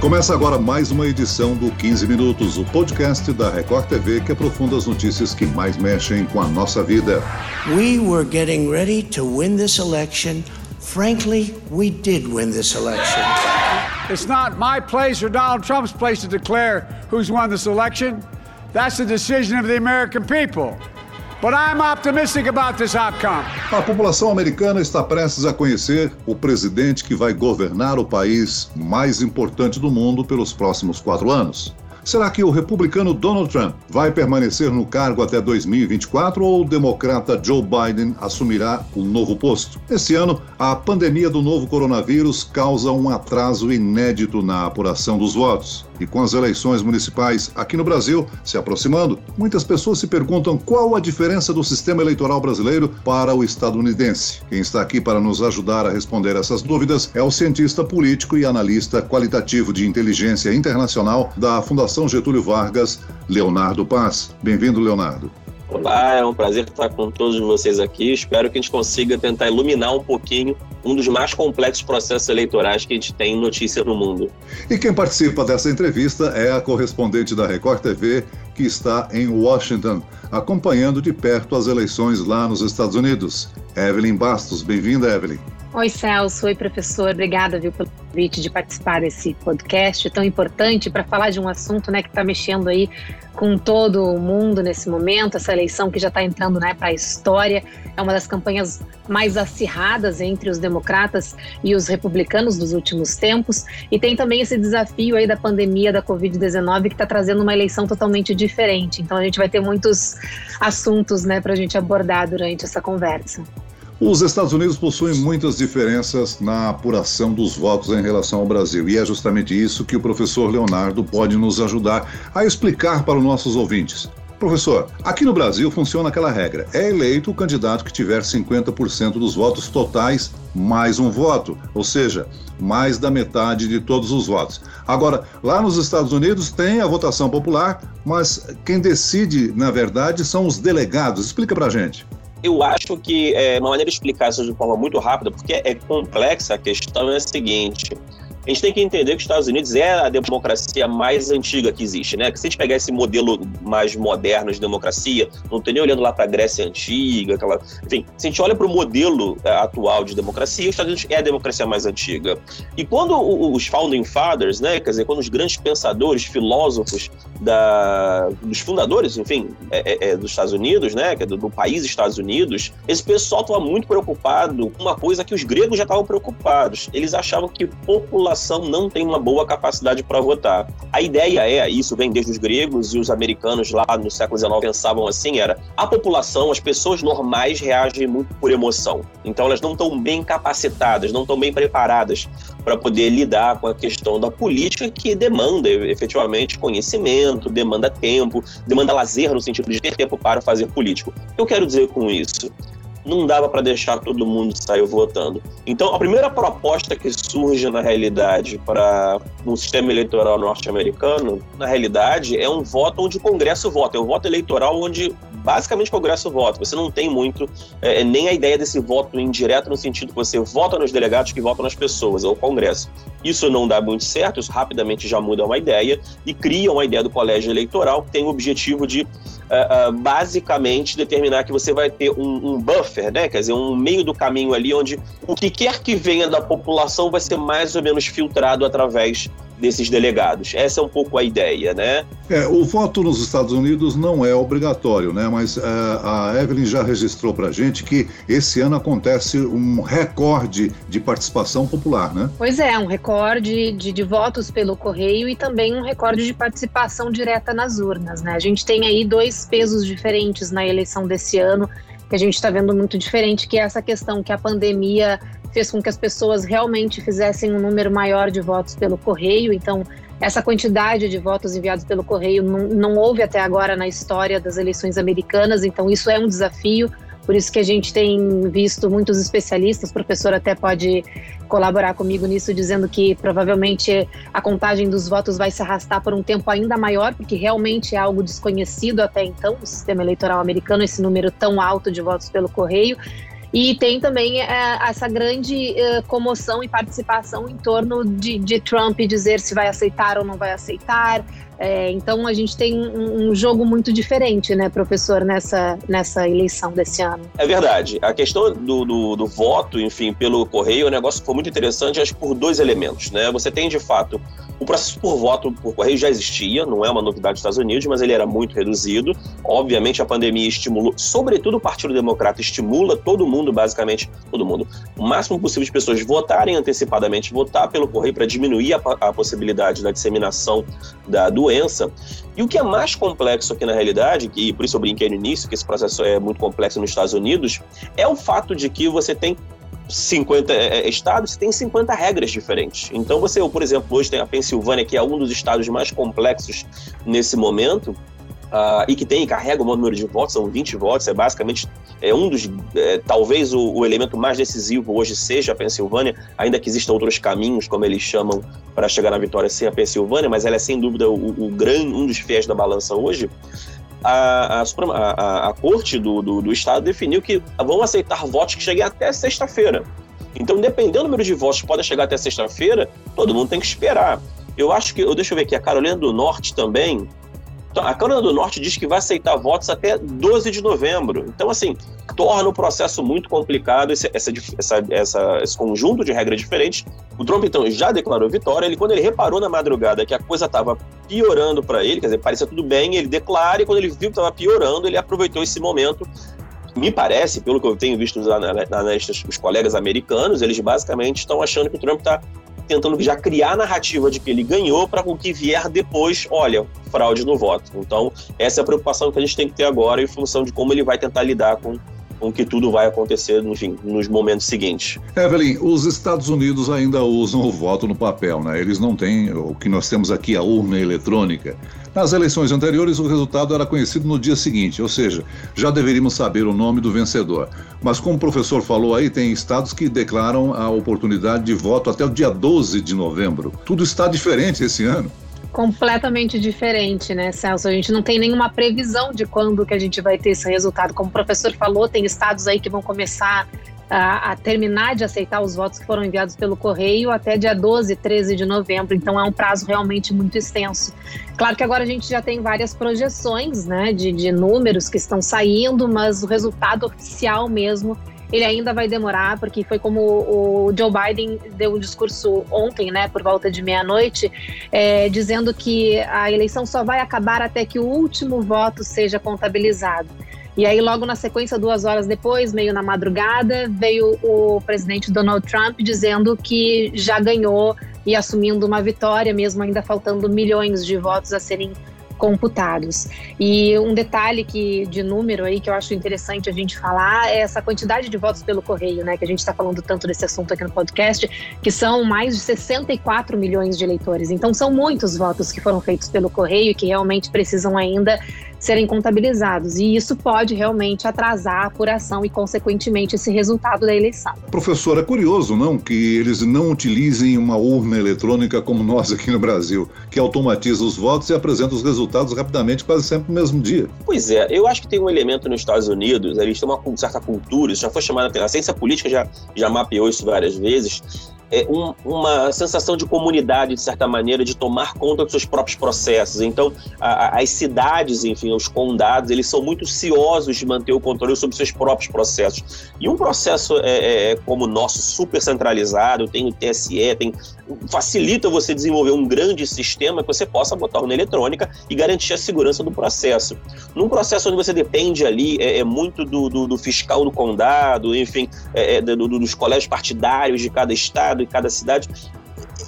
Começa agora mais uma edição do 15 Minutos, o podcast da Record TV que aprofunda as notícias que mais mexem com a nossa vida. We were getting ready to win this election. Frankly, we did win this election. It's not my place or Donald Trump's place to declare who's won this election. That's the decision of the American people. But I'm optimistic about this outcome. A população americana está prestes a conhecer o presidente que vai governar o país mais importante do mundo pelos próximos quatro anos. Será que o republicano Donald Trump vai permanecer no cargo até 2024 ou o democrata Joe Biden assumirá o novo posto? Esse ano, a pandemia do novo coronavírus causa um atraso inédito na apuração dos votos. E com as eleições municipais aqui no Brasil se aproximando, muitas pessoas se perguntam qual a diferença do sistema eleitoral brasileiro para o estadunidense. Quem está aqui para nos ajudar a responder essas dúvidas é o cientista político e analista qualitativo de inteligência internacional da Fundação Getúlio Vargas, Leonardo Paz. Bem-vindo, Leonardo. Olá, é um prazer estar com todos vocês aqui. Espero que a gente consiga tentar iluminar um pouquinho um dos mais complexos processos eleitorais que a gente tem notícia no mundo. E quem participa dessa entrevista é a correspondente da Record TV, que está em Washington, acompanhando de perto as eleições lá nos Estados Unidos. Evelyn Bastos, bem-vinda, Evelyn. Oi, Celso. Oi, professor. Obrigada, viu, pelo convite de participar desse podcast tão importante para falar de um assunto né, que está mexendo aí com todo o mundo nesse momento. Essa eleição que já está entrando né, para a história é uma das campanhas mais acirradas entre os democratas e os republicanos dos últimos tempos. E tem também esse desafio aí da pandemia da Covid-19 que está trazendo uma eleição totalmente diferente. Então a gente vai ter muitos assuntos né, para a gente abordar durante essa conversa. Os Estados Unidos possuem muitas diferenças na apuração dos votos em relação ao Brasil, e é justamente isso que o professor Leonardo pode nos ajudar a explicar para os nossos ouvintes. Professor, aqui no Brasil funciona aquela regra: é eleito o candidato que tiver 50% dos votos totais mais um voto, ou seja, mais da metade de todos os votos. Agora, lá nos Estados Unidos tem a votação popular, mas quem decide, na verdade, são os delegados. Explica pra gente. Eu acho que é, uma maneira de explicar isso de forma muito rápida, porque é complexa, a questão é a seguinte. A gente tem que entender que os Estados Unidos é a democracia mais antiga que existe, né? Que se a gente pegar esse modelo mais moderno de democracia, não estou nem olhando lá para a Grécia Antiga, aquela. Enfim, se a gente olha para o modelo é, atual de democracia, os Estados Unidos é a democracia mais antiga. E quando os Founding Fathers, né? Quer dizer, quando os grandes pensadores, filósofos da, dos fundadores, enfim, é, é, é dos Estados Unidos, né? Do, do país Estados Unidos, esse pessoal estava muito preocupado com uma coisa que os gregos já estavam preocupados. Eles achavam que população população não tem uma boa capacidade para votar. A ideia é, isso vem desde os gregos e os americanos lá no século XIX pensavam assim, era a população, as pessoas normais reagem muito por emoção. Então elas não estão bem capacitadas, não estão bem preparadas para poder lidar com a questão da política que demanda efetivamente conhecimento, demanda tempo, demanda lazer no sentido de ter tempo para fazer político. Eu quero dizer com isso não dava para deixar todo mundo sair votando. Então, a primeira proposta que surge na realidade para um sistema eleitoral norte-americano, na realidade, é um voto onde o Congresso vota, é um voto eleitoral onde basicamente o Congresso vota. Você não tem muito é, nem a ideia desse voto indireto no sentido que você vota nos delegados que votam nas pessoas, é o Congresso. Isso não dá muito certo, isso rapidamente já muda uma ideia e cria uma ideia do colégio eleitoral que tem o objetivo de uh, uh, basicamente determinar que você vai ter um, um, buffer, né? Quer dizer, um meio do caminho ali onde o que quer que venha da população vai ser mais ou menos filtrado através desses delegados. Essa é um pouco a ideia, né? É, o voto nos Estados Unidos não é obrigatório, né? Mas uh, a Evelyn já registrou para gente que esse ano acontece um recorde de participação popular, né? Pois é, um recorde de, de votos pelo correio e também um recorde de participação direta nas urnas, né? A gente tem aí dois pesos diferentes na eleição desse ano que a gente está vendo muito diferente, que é essa questão que a pandemia fez com que as pessoas realmente fizessem um número maior de votos pelo correio. Então, essa quantidade de votos enviados pelo correio não, não houve até agora na história das eleições americanas. Então, isso é um desafio. Por isso que a gente tem visto muitos especialistas, o professor até pode colaborar comigo nisso, dizendo que provavelmente a contagem dos votos vai se arrastar por um tempo ainda maior, porque realmente é algo desconhecido até então, o sistema eleitoral americano, esse número tão alto de votos pelo correio. E tem também é, essa grande é, comoção e participação em torno de, de, Trump dizer se vai aceitar ou não vai aceitar. É, então a gente tem um, jogo muito diferente, né, professor, nessa, nessa eleição desse ano. É verdade. A questão do, do, do voto, enfim, pelo correio, um negócio foi muito interessante, acho por dois elementos. Né? Você tem, de fato, o processo por voto por correio já existia, não é uma novidade dos Estados Unidos, mas ele era muito reduzido. Obviamente, a pandemia estimulou, sobretudo o Partido Democrata, estimula todo mundo, basicamente, todo mundo, o máximo possível de pessoas votarem antecipadamente, votar pelo correio para diminuir a, a, possibilidade da disseminação da doença. E o que é mais complexo aqui na realidade, que por isso eu brinquei no início, que esse processo é muito complexo nos Estados Unidos, é o fato de que você tem 50 é, é, estados, tem 50 regras diferentes. Então você, por exemplo, hoje tem a Pensilvânia, que é um dos estados mais complexos nesse momento, uh, e que tem, carrega o maior número de votos, são 20 votos, é basicamente é um dos, é, talvez o, o, elemento mais decisivo hoje seja a Pensilvânia, ainda que existam outros caminhos, como eles chamam, para chegar na vitória sem a Pensilvânia, mas ela é sem dúvida o, o grande, um dos fiéis da balança hoje a, a, a, a corte do, do, do, Estado definiu que vão aceitar votos que cheguem até sexta-feira. Então, dependendo do número de votos que podem chegar até sexta-feira, todo mundo tem que esperar. Eu acho que, deixa eu ver aqui, a Carolina do Norte também a Câmara do Norte diz que vai aceitar votos até 12 de novembro. Então, assim, torna o processo muito complicado, esse, essa, essa, essa, esse conjunto de regras diferentes. O Trump, então, já declarou vitória. Ele, quando ele reparou na madrugada que a coisa estava piorando para ele, quer dizer, parecia tudo bem, ele declara, e quando ele viu que estava piorando, ele aproveitou esse momento me parece, pelo que eu tenho visto dos analistas, os colegas americanos, eles basicamente estão achando que o Trump está tentando já criar a narrativa de que ele ganhou para o que vier depois, olha, fraude no voto. Então, essa é a preocupação que a gente tem que ter agora em função de como ele vai tentar lidar com com que tudo vai acontecer, enfim, nos momentos seguintes. Evelyn, os Estados Unidos ainda usam o voto no papel, né? Eles não têm o que nós temos aqui, a urna eletrônica. Nas eleições anteriores, o resultado era conhecido no dia seguinte, ou seja, já deveríamos saber o nome do vencedor. Mas, como o professor falou aí, tem estados que declaram a oportunidade de voto até o dia 12 de novembro. Tudo está diferente esse ano completamente diferente, né, Celso? A gente não tem nenhuma previsão de quando que a gente vai ter esse resultado. Como o professor falou, tem estados aí que vão começar a, a, terminar de aceitar os votos que foram enviados pelo correio até dia 12, 13 de novembro. Então é um prazo realmente muito extenso. Claro que agora a gente já tem várias projeções, né, de, de números que estão saindo, mas o resultado oficial mesmo ele ainda vai demorar, porque foi como o Joe Biden deu um discurso ontem, né, por volta de meia-noite, é, dizendo que a eleição só vai acabar até que o último voto seja contabilizado. E aí, logo na sequência, duas horas depois, meio na madrugada, veio o presidente Donald Trump dizendo que já ganhou e assumindo uma vitória, mesmo ainda faltando milhões de votos a serem computados. E um detalhe que de número aí que eu acho interessante a gente falar é essa quantidade de votos pelo correio, né? Que a gente está falando tanto desse assunto aqui no podcast, que são mais de 64 milhões de eleitores. Então são muitos votos que foram feitos pelo correio que realmente precisam ainda serem contabilizados. E isso pode realmente atrasar a apuração e, consequentemente, esse resultado da eleição. Professor, é curioso, não, que eles não utilizem uma urna eletrônica como nós aqui no Brasil, que automatiza os votos e apresenta os resultados rapidamente, quase sempre no mesmo dia. Pois é, eu acho que tem um elemento nos Estados Unidos, eles têm uma certa cultura, isso já foi chamado, a ciência política já, já mapeou isso várias vezes, é, um, uma sensação de comunidade, de certa maneira, de tomar conta dos seus próprios processos. Então, a, a, as cidades, enfim, os condados, eles são muito ciosos de manter o controle sobre seus próprios processos. E um processo é, é, é como o nosso, super centralizado, tem o TSE, tem, facilita você desenvolver um grande sistema que você possa botar na eletrônica e garantir a segurança do processo. Num processo onde você depende ali é, é muito do, do, do, fiscal do condado, enfim, é, do, dos colégios partidários de cada estado, estado e cada cidade,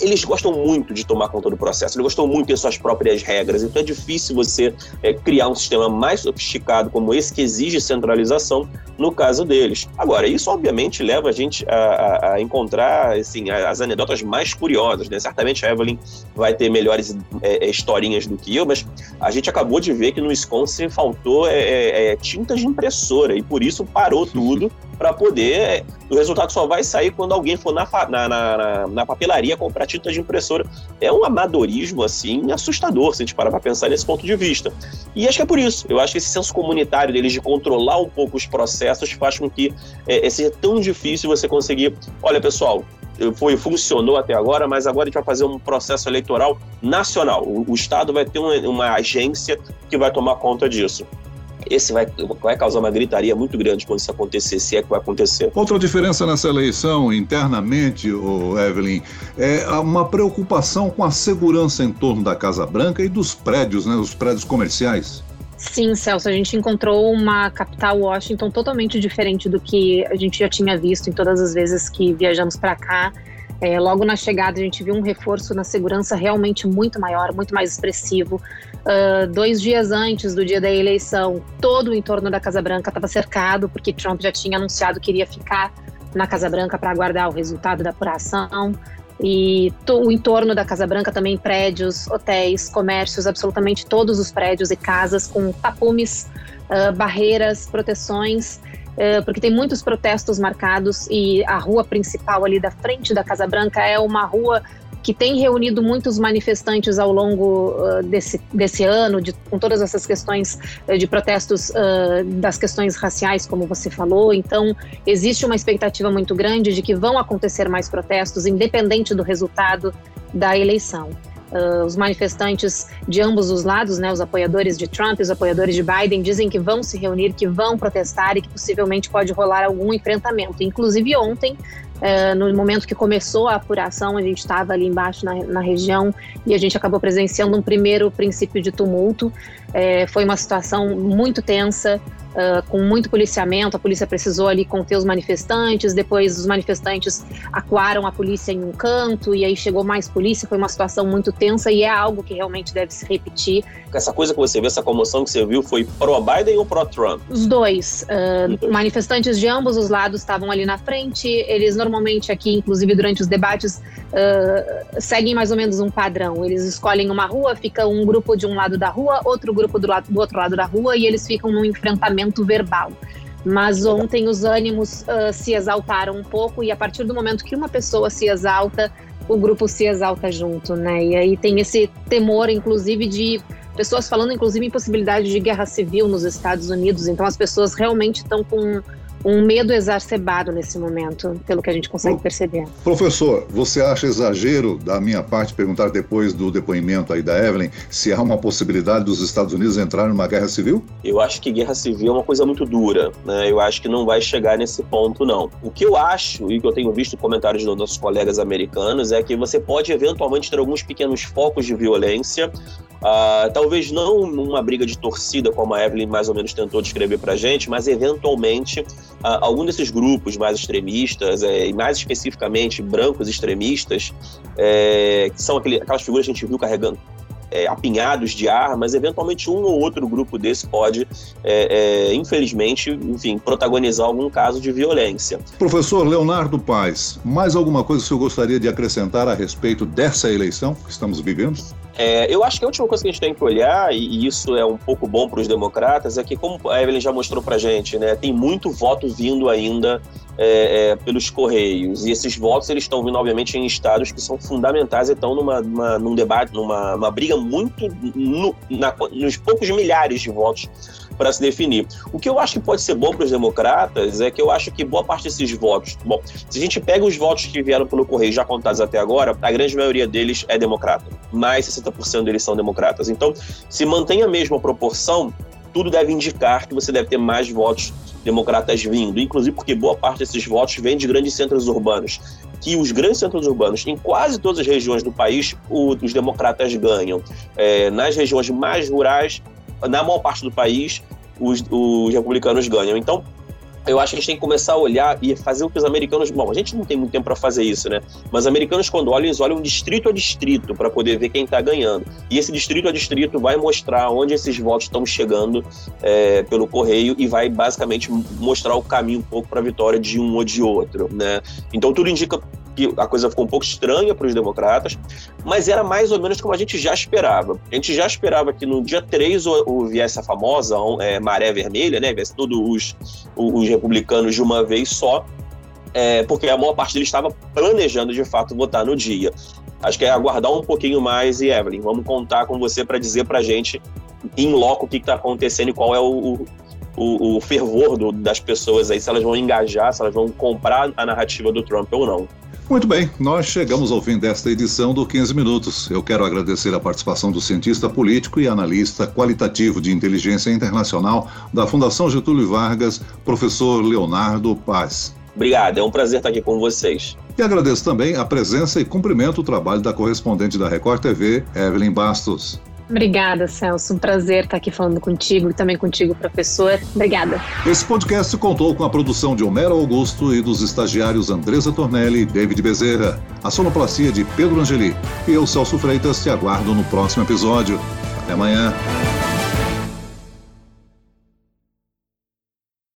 eles gostam muito de tomar conta do processo, eles gostam muito de ter suas próprias regras, então é difícil você é, criar um sistema mais sofisticado como esse que exige centralização no caso deles. Agora, isso obviamente leva a gente a, a, a encontrar assim, as anedotas mais curiosas, né? Certamente a Evelyn vai ter melhores é, é, historinhas do que eu, mas a gente acabou de ver que no Wisconsin faltou é, é, é tinta de impressora e por isso parou tudo para poder. O resultado só vai sair quando alguém for na, na, na, na papelaria comprar tinta de impressora. É um amadorismo, assim, assustador, se a gente parar para pensar nesse ponto de vista. E acho que é por isso. Eu acho que esse senso comunitário deles de controlar um pouco os processos faz com que é, seja tão difícil você conseguir. Olha, pessoal, foi, funcionou até agora, mas agora a gente vai fazer um processo eleitoral nacional. O, o Estado vai ter uma, uma, agência que vai tomar conta disso. Esse vai, vai causar uma gritaria muito grande quando isso acontecer, se é que vai acontecer. Outra diferença nessa eleição, internamente, o Evelyn, é uma preocupação com a segurança em torno da Casa Branca e dos prédios, né, os prédios comerciais. Sim, Celso, a gente encontrou uma capital Washington totalmente diferente do que a gente já tinha visto em todas as vezes que viajamos para cá. É, logo na chegada, a gente viu um reforço na segurança realmente muito maior, muito mais expressivo. Uh, dois dias antes do dia da eleição, todo o entorno da Casa Branca estava cercado, porque Trump já tinha anunciado que iria ficar na Casa Branca para aguardar o resultado da apuração. E o entorno da Casa Branca também prédios, hotéis, comércios, absolutamente todos os prédios e casas com tapumes, uh, barreiras, proteções, uh, porque tem muitos protestos marcados e a rua principal ali da frente da Casa Branca é uma rua que tem reunido muitos manifestantes ao longo uh, desse, desse ano, de, com todas essas questões uh, de protestos uh, das questões raciais, como você falou. Então, existe uma expectativa muito grande de que vão acontecer mais protestos, independente do resultado da eleição. Uh, os manifestantes de ambos os lados, né, os apoiadores de Trump e os apoiadores de Biden, dizem que vão se reunir, que vão protestar e que possivelmente pode rolar algum enfrentamento. Inclusive ontem, uh, no momento que começou a apuração, a gente estava ali embaixo na, na, região e a gente acabou presenciando um primeiro princípio de tumulto. Uh, foi uma situação muito tensa. Uh, com muito policiamento, a polícia precisou ali conter os manifestantes, depois os manifestantes acuaram a polícia em um canto, e aí chegou mais polícia, foi uma situação muito tensa e é algo que realmente deve se repetir. Essa coisa que você viu, essa comoção que você viu, foi pró-Biden ou pró-Trump? Os dois. Uh, manifestantes de ambos os lados estavam ali na frente, eles normalmente aqui, inclusive durante os debates, uh, seguem mais ou menos um padrão. Eles escolhem uma rua, fica um grupo de um lado da rua, outro grupo do, lado, do outro lado da rua, e eles ficam num enfrentamento verbal. Mas ontem os ânimos uh, se exaltaram um pouco e a partir do momento que uma pessoa se exalta, o grupo se exalta junto, né? E aí tem esse temor, inclusive, de pessoas falando, inclusive, em possibilidade de guerra civil nos Estados Unidos. Então as pessoas realmente estão com um medo exacerbado nesse momento, pelo que a gente consegue perceber. Professor, você acha exagero da minha parte perguntar depois do depoimento aí da Evelyn se há uma possibilidade dos Estados Unidos entrarem numa guerra civil? Eu acho que guerra civil é uma coisa muito dura, né? Eu acho que não vai chegar nesse ponto, não. O que eu acho, e que eu tenho visto comentários dos nossos colegas americanos, é que você pode eventualmente ter alguns pequenos focos de violência, Uh, talvez não uma briga de torcida, como a Evelyn mais ou menos tentou descrever para gente, mas eventualmente uh, algum desses grupos mais extremistas, é, e mais especificamente brancos extremistas, é, que são aquele, aquelas figuras que a gente viu carregando é, apinhados de armas, eventualmente um ou outro grupo desse pode, é, é, infelizmente, enfim, protagonizar algum caso de violência. Professor Leonardo Paz, mais alguma coisa que o senhor gostaria de acrescentar a respeito dessa eleição que estamos vivendo? É, eu acho que a última coisa que a gente tem que olhar, e isso é um pouco bom para os democratas, é que, como a Evelyn já mostrou para gente, né, tem muito voto vindo ainda é, é, pelos Correios. E esses votos eles estão vindo, obviamente, em estados que são fundamentais e estão numa, numa, num debate, numa uma briga muito no, na, nos poucos milhares de votos para se definir. O que eu acho que pode ser bom para os democratas é que eu acho que boa parte desses votos, bom, se a gente pega os votos que vieram pelo Correio já contados até agora, a grande maioria deles é democrata. Mais 60% deles são democratas. Então, se mantém a mesma proporção, tudo deve indicar que você deve ter mais votos democratas vindo, inclusive porque boa parte desses votos vem de grandes centros urbanos, que os grandes centros urbanos, em quase todas as regiões do país, os democratas ganham. É, nas regiões mais rurais, na maior parte do país, os, os republicanos ganham. Então, eu acho que a gente tem que começar a olhar e fazer o que os americanos. Bom, a gente não tem muito tempo para fazer isso, né? Mas os americanos, quando olham, eles olham distrito a distrito para poder ver quem está ganhando. E esse distrito a distrito vai mostrar onde esses votos estão chegando é, pelo correio e vai basicamente mostrar o caminho um pouco para a vitória de um ou de outro, né? Então tudo indica que a coisa ficou um pouco estranha para os democratas, mas era mais ou menos como a gente já esperava. A gente já esperava que no dia 3 o, o viesse a famosa é, maré vermelha, né? Viesse todos os, os republicanos de uma vez só, é, porque a maior parte deles estava planejando de fato votar no dia. Acho que é aguardar um pouquinho mais e Evelyn, vamos contar com você para dizer para a gente em loco o que está acontecendo e qual é o, o, o fervor do, das pessoas aí, se elas vão engajar, se elas vão comprar a narrativa do Trump ou não. Muito bem, nós chegamos ao fim desta edição do 15 Minutos. Eu quero agradecer a participação do cientista político e analista qualitativo de inteligência internacional da Fundação Getúlio Vargas, professor Leonardo Paz. Obrigado, é um prazer estar aqui com vocês. E agradeço também a presença e cumprimento o trabalho da correspondente da Record TV, Evelyn Bastos. Obrigada, Celso. Um prazer estar aqui falando contigo e também contigo, professor. Obrigada. Esse podcast contou com a produção de Homero Augusto e dos estagiários Andresa Tornelli e David Bezerra, a sonoplastia de Pedro Angeli. E eu, Celso Freitas, te aguardo no próximo episódio. Até amanhã.